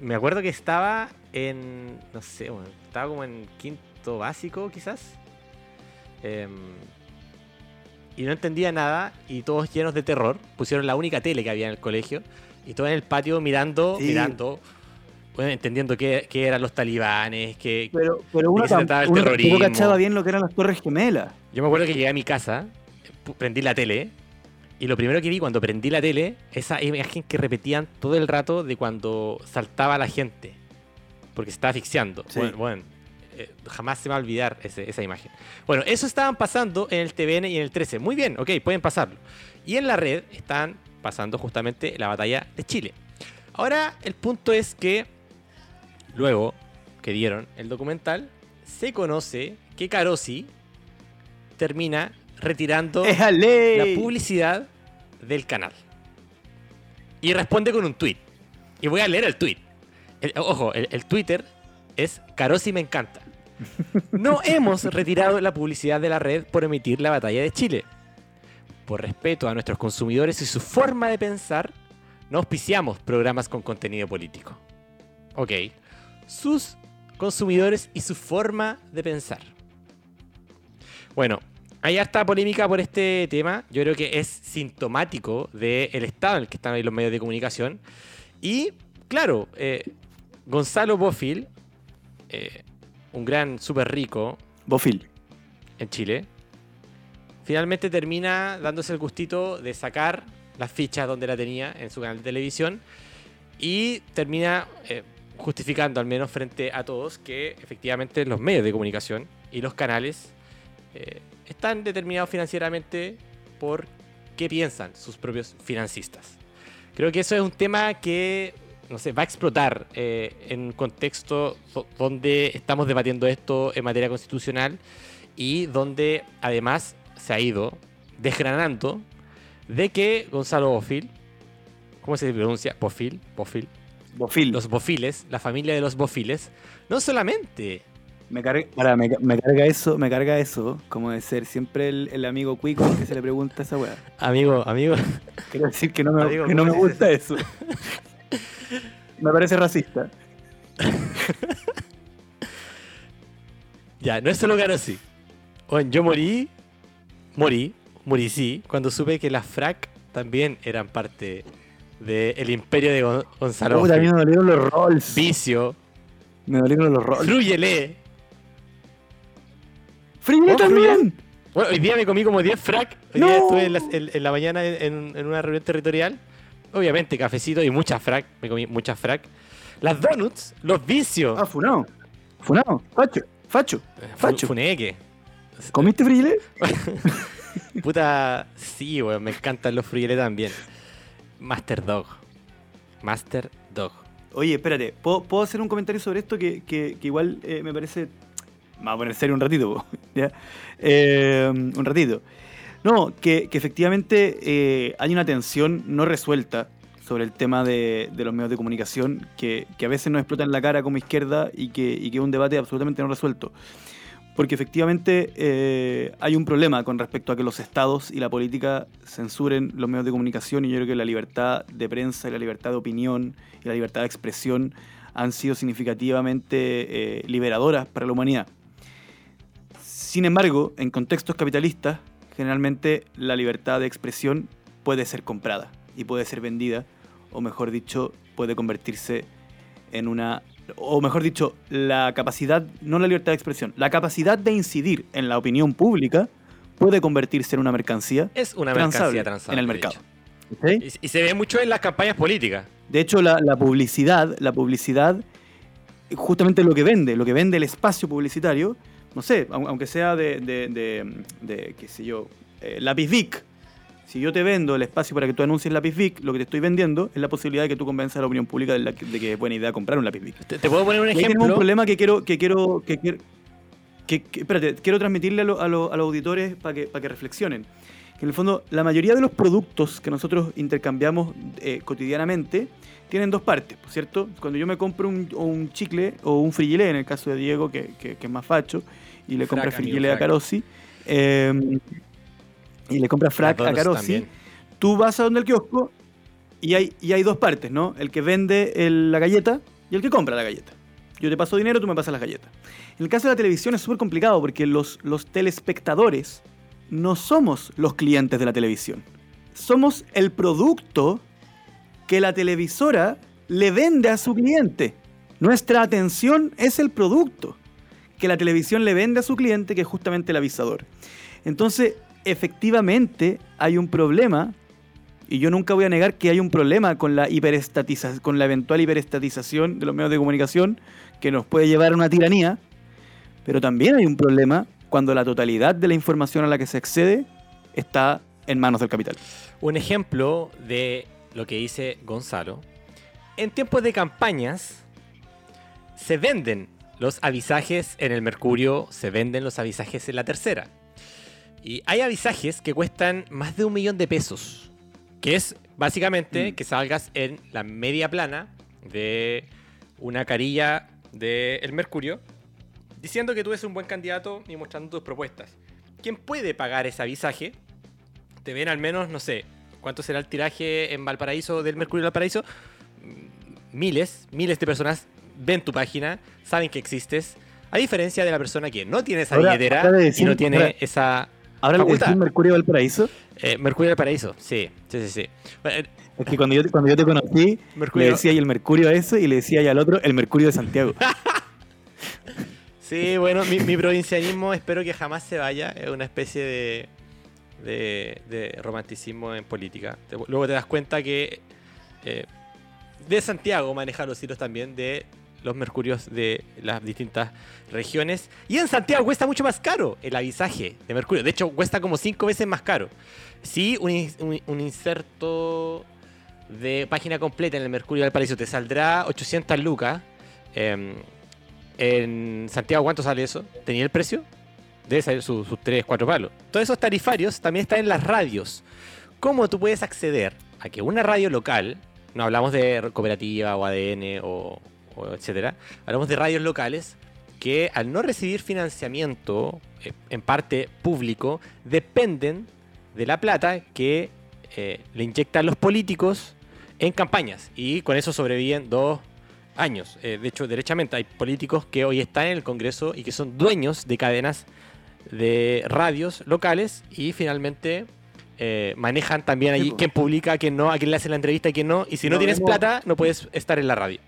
Me acuerdo que estaba en. No sé, bueno, estaba como en quinto básico, quizás. Em, y no entendía nada. Y todos llenos de terror. Pusieron la única tele que había en el colegio. Y todo en el patio mirando, Sí. mirando. Bueno, entendiendo qué, qué eran los talibanes. Que... Pero, pero uno, qué se tam- trataba el uno terrorismo? cachaba bien lo que eran las Torres Gemelas. Yo me acuerdo que llegué a mi casa, prendí la tele. Y lo primero que vi cuando prendí la tele, esa imagen que repetían todo el rato de cuando saltaba la gente. Porque se estaba asfixiando. Sí. Bueno, bueno, eh, jamás se va a olvidar ese- esa imagen. Bueno, eso estaban pasando en el TVN y en el 13. Muy bien, ok, pueden pasarlo. Y en la red están pasando justamente la batalla de Chile. Ahora, el punto es que luego que dieron el documental, se conoce que Carosi termina retirando la publicidad del canal. Y responde con un tweet. Y voy a leer el tweet. El- ojo, el, el Twitter es Carosi me encanta. <laughs> No hemos retirado la publicidad de la red por emitir la batalla de Chile. Por respeto a nuestros consumidores y su forma de pensar, no auspiciamos programas con contenido político. Ok. Sus consumidores y su forma de pensar. Bueno, hay harta polémica por este tema. Yo creo que es sintomático del estado en el que están ahí los medios de comunicación. Y, claro, eh, Gonzalo Bofil, eh, un gran súper rico Bofil. en Chile, finalmente termina dándose el gustito de sacar las fichas donde la tenía en su canal de televisión y termina eh, justificando, al menos frente a todos, que efectivamente los medios de comunicación y los canales eh, están determinados financieramente por qué piensan sus propios financistas. Creo que eso es un tema que no sé, va a explotar eh, en un contexto do- donde estamos debatiendo esto en materia constitucional y donde además se ha ido desgranando de que Gonzalo Bofil, ¿cómo se pronuncia? Bofil, Bofil, Bofil. los Bofiles, la familia de los Bofiles, no solamente Me carga, pará, me, ca- me carga eso, me carga eso, como de ser siempre el, el amigo cuico que se le pregunta esa weá. amigo, amigo, Quiero decir que no me, Amigo, que no me ¿cómo se gusta eso. <laughs> me parece racista. ya, no es solo Garossi. Bueno, yo morí, morí, morí sí, cuando supe que las FRAC también eran parte del imperio de Gon- Gonzalo mí Bofil. me dolieron los rolls. Vicio, Me dolieron los rolls. Fruyele. ¡Frille Oh, también! Bueno, hoy día me comí como 10 frac. Hoy ¡No! día estuve en la, en- en la mañana en, en una reunión territorial. Obviamente, cafecito y muchas frac. Me comí muchas frac. Las donuts, los vicios. Ah, funado. Funado. Facho. Facho. Facho. Funeque. ¿Comiste frille? <laughs> Puta, sí, weón, me encantan los fruyele también. Master Dog. Master Dog. Oye, espérate, ¿puedo, puedo hacer un comentario sobre esto que, que- que igual eh, me parece... Me voy a poner serio un ratito, <laughs> ¿ya? Eh, un ratito. No, que, que efectivamente eh, hay una tensión no resuelta sobre el tema de, los medios de comunicación que, a veces nos explota en la cara como izquierda y que, y que es un debate absolutamente no resuelto. Porque efectivamente eh, hay un problema con respecto a que los estados y la política censuren los medios de comunicación y yo creo que la libertad de prensa y la libertad de opinión y la libertad de expresión han sido significativamente eh, liberadoras para la humanidad. Sin embargo, en contextos capitalistas, generalmente la libertad de expresión puede ser comprada y puede ser vendida, o mejor dicho, puede convertirse en una... O mejor dicho, la capacidad, no la libertad de expresión, la capacidad de incidir en la opinión pública puede convertirse en una mercancía Es una transable mercancía transable. en el mercado. Y, y se ve mucho en las campañas políticas. De hecho, la, la publicidad, la publicidad, justamente lo que vende, lo que vende el espacio publicitario, no sé, au- aunque sea de, de, de- de, qué sé yo, eh, lápiz Vic. Si yo te vendo el espacio para que tú anuncies lápiz Vic, lo que te estoy vendiendo es la posibilidad de que tú convenzas a la opinión pública de, la que- que es buena idea comprar un lápiz Vic. Te, te puedo poner un Y ejemplo. un problema que quiero, que quiero, que quiero, que, que- espérate, quiero transmitirle a, lo- a lo- a los auditores para que, para que reflexionen. Que en el fondo, la mayoría de los productos que nosotros intercambiamos eh, cotidianamente tienen dos partes, ¿por ¿cierto? Cuando yo me compro un, un chicle o un frigilé, en el caso de Diego, que, que- que es más facho, y le compra Frac, frigilé a frac. Carosi, eh, y le compra frac a Carosi, también. tú vas a donde el kiosco y hay, y hay dos partes, ¿no? El que vende el- la galleta y el que compra la galleta. Yo te paso dinero, tú me pasas las galletas. En el caso de la televisión es súper complicado porque los, los telespectadores no somos los clientes de la televisión. Somos el producto que la televisora le vende a su cliente. Nuestra atención es el producto que la televisión le vende a su cliente, que es justamente el avisador. Entonces, efectivamente, hay un problema, y yo nunca voy a negar que hay un problema con la hiperestatización, con la eventual hiperestatización de los medios de comunicación, que nos puede llevar a una tiranía, Pero también hay un problema cuando la totalidad de la información a la que se accede está en manos del capital. Un ejemplo de lo que dice Gonzalo. En tiempos de campañas se venden los avisajes en el Mercurio, se venden los avisajes en la tercera. Y hay avisajes que cuestan más de un millón de pesos. Que es básicamente Mm. que salgas en la media plana de una carilla del Mercurio diciendo que tú eres un buen candidato y mostrando tus propuestas. ¿Quién puede pagar ese avisaje? Te ven al menos, no sé, ¿cuánto será el tiraje en Valparaíso del Mercurio de Valparaíso? Mm, Miles, miles de personas ven tu página, saben que existes. A diferencia de la persona que no tiene esa Ahora- billetera ahora y decir- no tiene ahora- esa Ahora Facultad. decís Mercurio Valparaíso. eh, Mercurio del Paraíso, sí, sí, sí, sí. Eh, Es que cuando yo, cuando yo te conocí, Mercurio- le decía y el Mercurio a eso y le decía y al otro el Mercurio de Santiago. <laughs> Sí, bueno, mi, mi provincianismo espero que jamás se vaya. Es una especie de, de, de romanticismo en política. Te- luego te das cuenta que eh, de Santiago maneja los hilos también de los mercurios de las distintas regiones. Y en Santiago cuesta mucho más caro el avisaje de mercurio. De hecho, cuesta como cinco veces más caro. Sí, un, un- inserto de página completa en el Mercurio del Paraíso te saldrá 800 lucas. Em, en Santiago, ¿cuánto sale eso? ¿Tenía el precio? Debe salir sus 3, 4 palos. Todos esos tarifarios también están en las radios. ¿Cómo tú puedes acceder a que una radio local, no hablamos de cooperativa o ADN o, o etcétera, hablamos de radios locales que al no recibir financiamiento, eh, en parte público, dependen de la plata que eh, le inyectan los políticos en campañas y con eso sobreviven dos años. Eh, de hecho, derechamente hay políticos que hoy están en el Congreso y que son dueños de cadenas de radios locales y finalmente eh, manejan también allí po. quién publica, quién no, a quién le hace la entrevista y quién no. Y si no, No tienes vemos- plata, no puedes estar en la radio.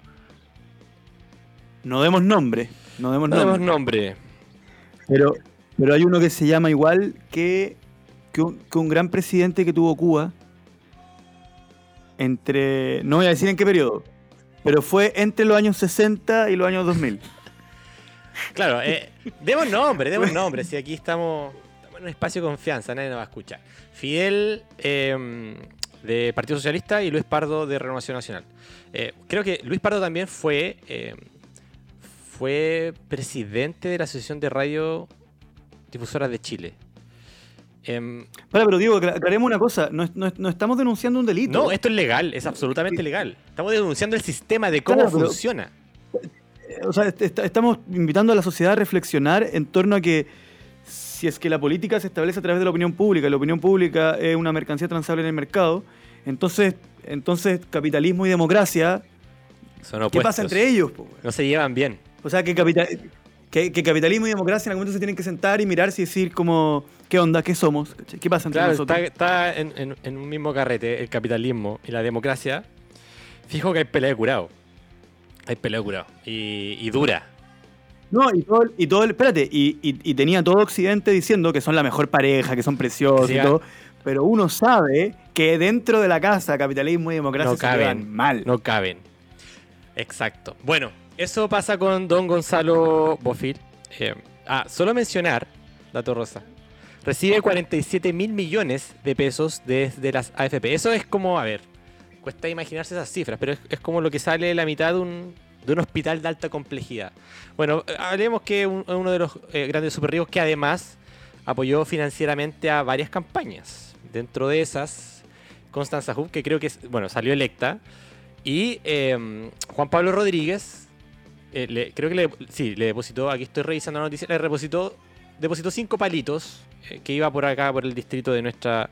No demos nombre. No demos No nombre. demos nombre. Pero, pero hay uno que se llama igual que, que, un, que un gran presidente que tuvo Cuba. Entre. No voy a decir en qué periodo. Pero fue entre los años 60 y los años 2000. Claro, eh, demos nombre, demos <laughs> nombre. Si aquí estamos, estamos en un espacio de confianza, nadie nos va a escuchar. Fidel eh, de Partido Socialista y Luis Pardo de Renovación Nacional. Eh, creo que Luis Pardo también fue, eh, fue presidente de la Asociación de Radio Difusoras de Chile. Em, Vale, pero Diego, acla- aclaremos una cosa. No, es- no es- no estamos denunciando un delito. no, esto es legal, es absolutamente legal. Estamos denunciando el sistema de cómo Claro, pero- funciona. O sea, est- est- estamos invitando a la sociedad a reflexionar en torno a que si es que la política se establece a través de la opinión pública y la opinión pública es una mercancía transable en el mercado, entonces, entonces capitalismo y democracia, Son ¿qué pasa entre ellos? po? No se llevan bien. O sea, que, capita- que, que capitalismo y democracia en algún momento se tienen que sentar y mirarse y decir como, ¿qué onda? ¿Qué somos? ¿Qué pasa entre Claro, nosotros? está, está en, en- en un mismo carrete el capitalismo y la democracia. Fijo que hay pelea de curado. Hay pelea de curado. Y, y dura. No, y todo, el- y todo el, espérate, y, y- y tenía todo Occidente diciendo que son la mejor pareja, que son preciosos Sí, y ah. todo, pero uno sabe que dentro de la casa capitalismo y democracia No se caben. mal. No caben. Exacto. Bueno, eso pasa con don Gonzalo Bofil. Eh, ah, solo mencionar, dato rosa. Recibe 47 mil millones de pesos desde las AFP. Eso es como, a ver, cuesta imaginarse esas cifras, pero es, como lo que sale la mitad de un, de un hospital de alta complejidad. Bueno, eh, hablemos que un- uno de los eh, grandes super ricos que además apoyó financieramente a varias campañas. Dentro de esas, Constanza Hub, que creo que bueno, salió electa, y eh, Juan Pablo Rodríguez, eh, creo que le, sí, le depositó, aquí estoy revisando la noticia, le depositó, depositó cinco palitos eh, que iba por acá, por el distrito de nuestra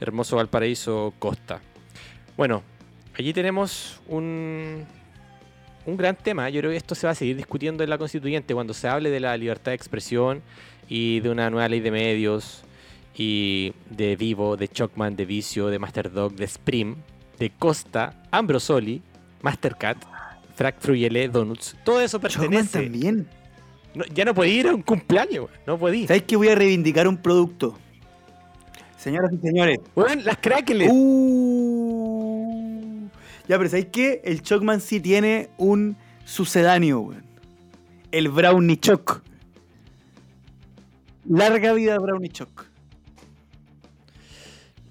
hermoso Valparaíso Costa. Bueno, allí tenemos un, un gran tema. Yo creo que esto se va a seguir discutiendo en la constituyente cuando se hable de la libertad de expresión y de una nueva ley de medios y de Vivo, de Chocman, de Vicio, de Masterdog, de Sprim, de Costa, Ambrosoli, Mastercat, Frac Fruyele, Donuts. Todo eso Chocman pertenece. también. No, ya no podía ir a un cumpleaños, güey. no podía. ¿Sabes que voy a reivindicar un producto? Señoras y señores. Weón, las crackles. Uh, ya, pero ¿sabéis qué? El Chocman sí tiene un sucedáneo, weón. El Brownie Choc. Larga vida Brownie Choc.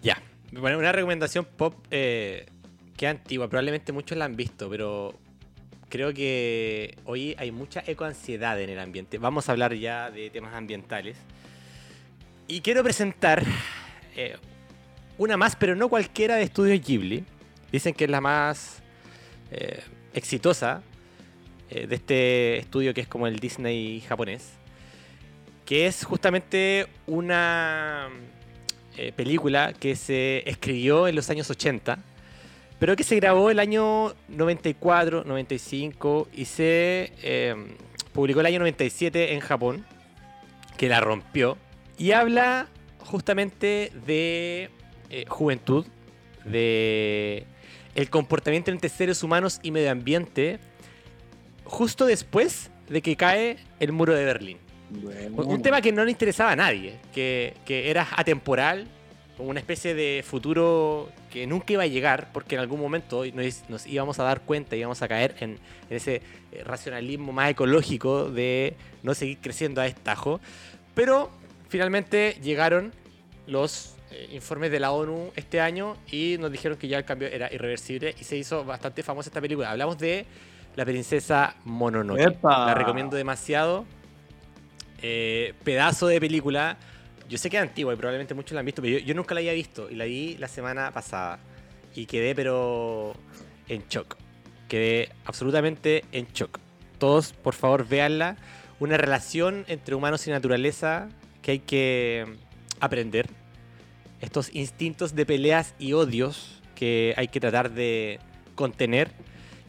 Ya. Bueno, una recomendación pop eh, que antigua. Probablemente muchos la han visto, pero creo que hoy hay mucha ecoansiedad en el ambiente. Vamos a hablar ya de temas ambientales. Y quiero presentar eh, una más, pero no cualquiera de Estudios Ghibli. Dicen que es la más eh, exitosa eh, de este estudio que es como el Disney japonés. Que es justamente una película que se escribió en los años 80, pero que se grabó el año 94, 95 y se eh, publicó el año 97 en Japón, que la rompió. Y habla justamente de eh, juventud, de el comportamiento entre seres humanos y medio ambiente, justo después de que cae el muro de Berlín. Un- Un tema que no le interesaba a nadie, que, que era atemporal, como una especie de futuro que nunca iba a llegar, porque en algún momento nos, nos íbamos a dar cuenta, íbamos a caer en, en ese racionalismo más ecológico de no seguir creciendo a destajo. Pero finalmente llegaron los eh, informes de la ONU este año y nos dijeron que ya el cambio era irreversible y se hizo bastante famosa esta película. Hablamos de La princesa Mononoke. ¡Epa! La recomiendo demasiado. Eh, pedazo de película. Yo sé que es antigua y probablemente muchos la han visto, pero yo, yo nunca la había visto y la vi la semana pasada. Y quedé pero en shock. Quedé absolutamente en shock. Todos, por favor, véanla. Una relación entre humanos y naturaleza que hay que aprender. Estos instintos de peleas y odios que hay que tratar de contener.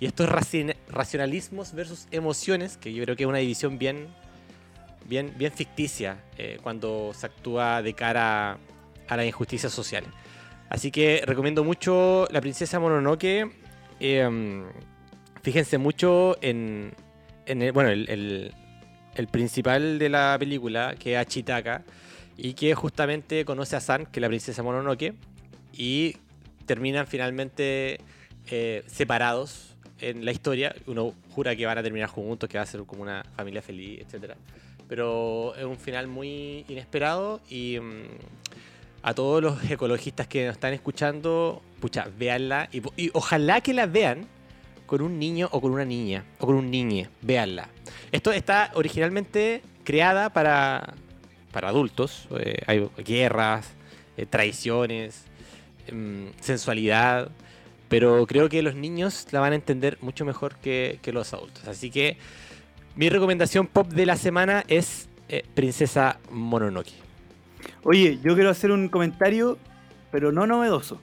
Y estos raci- racionalismos versus emociones, que yo creo que es una división bien, bien, bien ficticia eh, cuando se actúa de cara a la injusticia social. Así que recomiendo mucho La Princesa Mononoke. Eh, fíjense mucho en, en el, bueno, el, el- el principal de la película, que es Achitaka, y que justamente conoce a San, que es la princesa Mononoke, y terminan finalmente eh, separados en la historia. Uno jura que van a terminar juntos, que va a ser como una familia feliz, etc. Pero es un final muy inesperado y mm, a todos los ecologistas que nos están escuchando, pucha, véanla y, ojalá que la vean con un niño o con una niña o con un niñe, véanla. Esto está originalmente creada para, para adultos. eh, hay guerras, eh, traiciones, em, sensualidad. Pero creo que los niños la van a entender mucho mejor que, que los adultos. Así que mi recomendación pop de la semana es eh, Princesa Mononoke. Oye, yo quiero hacer un comentario, pero no novedoso.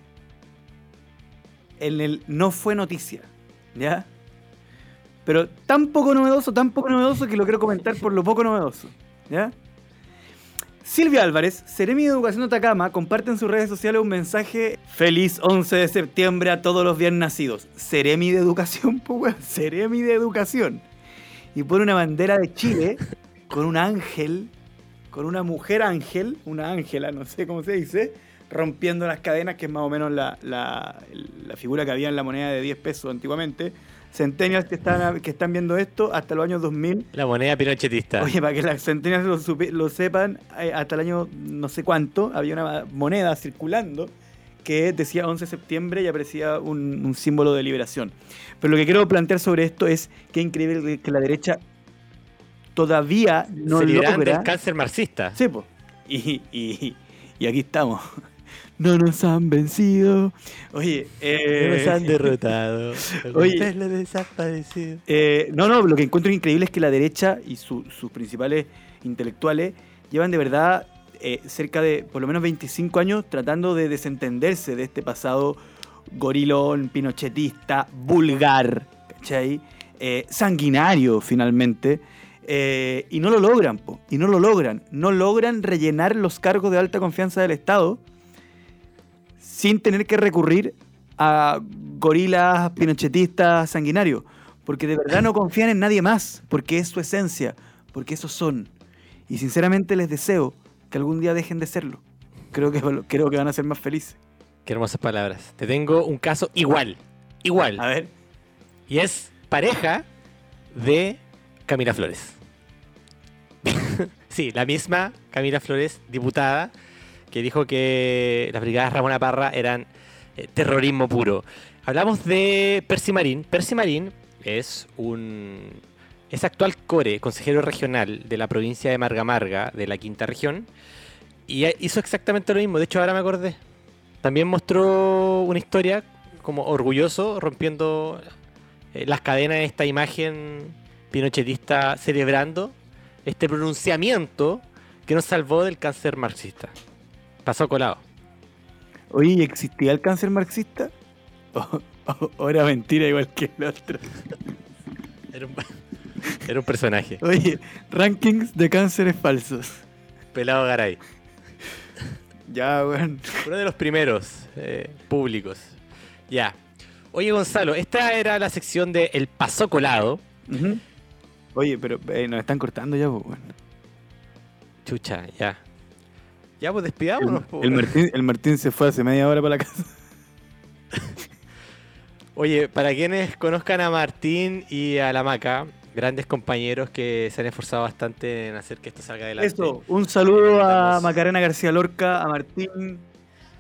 En el no fue noticia, ¿ya? Pero tan poco novedoso, tan poco novedoso que lo quiero comentar por lo poco novedoso, ¿ya? Silvia Álvarez, Seremi de Educación de Atacama, comparte en sus redes sociales un mensaje Feliz 11 de septiembre a todos los bien nacidos. Seremi de Educación, <laughs> pues Seremi de Educación. Y pone una bandera de Chile con un ángel con una mujer ángel, una ángela, no sé cómo se dice, rompiendo las cadenas, que es más o menos la, la- la figura que había en la moneda de 10 pesos antiguamente. Centennials que están, que están viendo esto hasta los años 2000. La moneda pinochetista. Oye, para que las centennials lo sepan, eh, hasta el año no sé cuánto, había una moneda circulando que decía 11 de septiembre y aparecía un, un símbolo de liberación. Pero lo que quiero plantear sobre esto es que es increíble que la derecha todavía no Se logra... del cáncer marxista. Sí, po. Y, y- y aquí estamos. No nos han vencido. Oye, eh, Nos han derrotado. <laughs> Oye. lo desaparecido. eh, no, no, lo que encuentro increíble es que la derecha y su- sus principales intelectuales llevan de verdad eh, cerca de por lo menos 25 años tratando de desentenderse de este pasado gorilón, pinochetista, vulgar, ¿cachai? Eh, sanguinario finalmente. eh, y no lo logran, po, y no lo logran. No logran rellenar los cargos de alta confianza del Estado sin tener que recurrir a gorilas pinochetistas sanguinarios. Porque de verdad no <laughs> confían en nadie más, porque es su esencia, porque esos son. Y sinceramente les deseo que algún día dejen de serlo. Creo que, <laughs> creo que van a ser más felices. Qué hermosas palabras. Te tengo un caso igual. Igual. A ver. Y es pareja de Camila Flores. <laughs> Sí, la misma Camila Flores, diputada, que dijo que las brigadas Ramona Parra eran eh, terrorismo puro. Hablamos de Percy Marín. Percy Marín es un es actual core, consejero regional de la provincia de Marga Marga, de la quinta región, y hizo exactamente lo mismo. De hecho, ahora me acordé. También mostró una historia como orgulloso, rompiendo eh, las cadenas de esta imagen pinochetista celebrando este pronunciamiento que nos salvó del cáncer marxista. Pasó colado. Oye, ¿existía el cáncer marxista? <laughs> ¿O, era mentira igual que el otro? Era un, <laughs> era un personaje. Oye, rankings de cánceres falsos. Pelado Garay. Ya, weón. Uno de los primeros eh, públicos. Ya. Oye, Gonzalo, esta era la sección de El Paso Colado. Oye, pero eh, nos están cortando ya, pues, bueno. Chucha, ya. Ya, pues despidámonos. El, Martín, el Martín se fue hace media hora para la casa. <laughs> Oye, para quienes conozcan a Martín y a la Maca, grandes compañeros que se han esforzado bastante en hacer que esto salga adelante. Eso, un saludo a Macarena García Lorca, a Martín,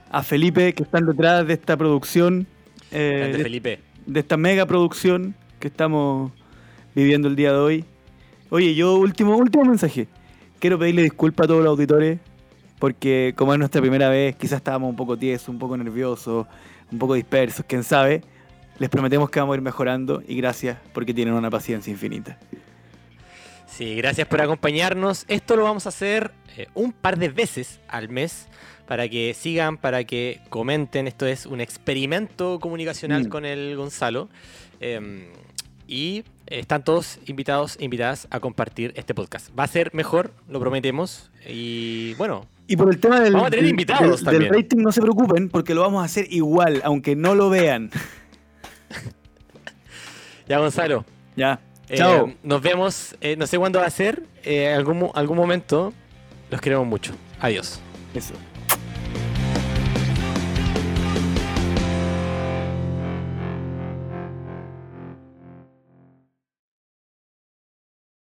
a Felipe, que están detrás de esta producción. Eh, de, Felipe. De esta mega producción que estamos viviendo el día de hoy. Oye, yo último, último mensaje. Quiero pedirle disculpas a todos los auditores, porque como es nuestra primera vez, quizás estábamos un poco tiesos, un poco nerviosos, un poco dispersos, quién sabe. Les prometemos que vamos a ir mejorando y gracias porque tienen una paciencia infinita. Sí, gracias por acompañarnos. Esto lo vamos a hacer eh, un par de veces al mes para que sigan, para que comenten. Esto es un experimento comunicacional mm. con el Gonzalo. Em, y están todos invitados e invitadas a compartir este podcast. Va a ser mejor, lo prometemos. Y bueno. Y por el tema del, del rating, no se preocupen, porque lo vamos a hacer igual, aunque no lo vean. <laughs> ya, Gonzalo. Ya. Eh, Chao. Nos vemos, eh, no sé cuándo va a ser, eh, algún, algún momento. Los queremos mucho. Adiós. Eso.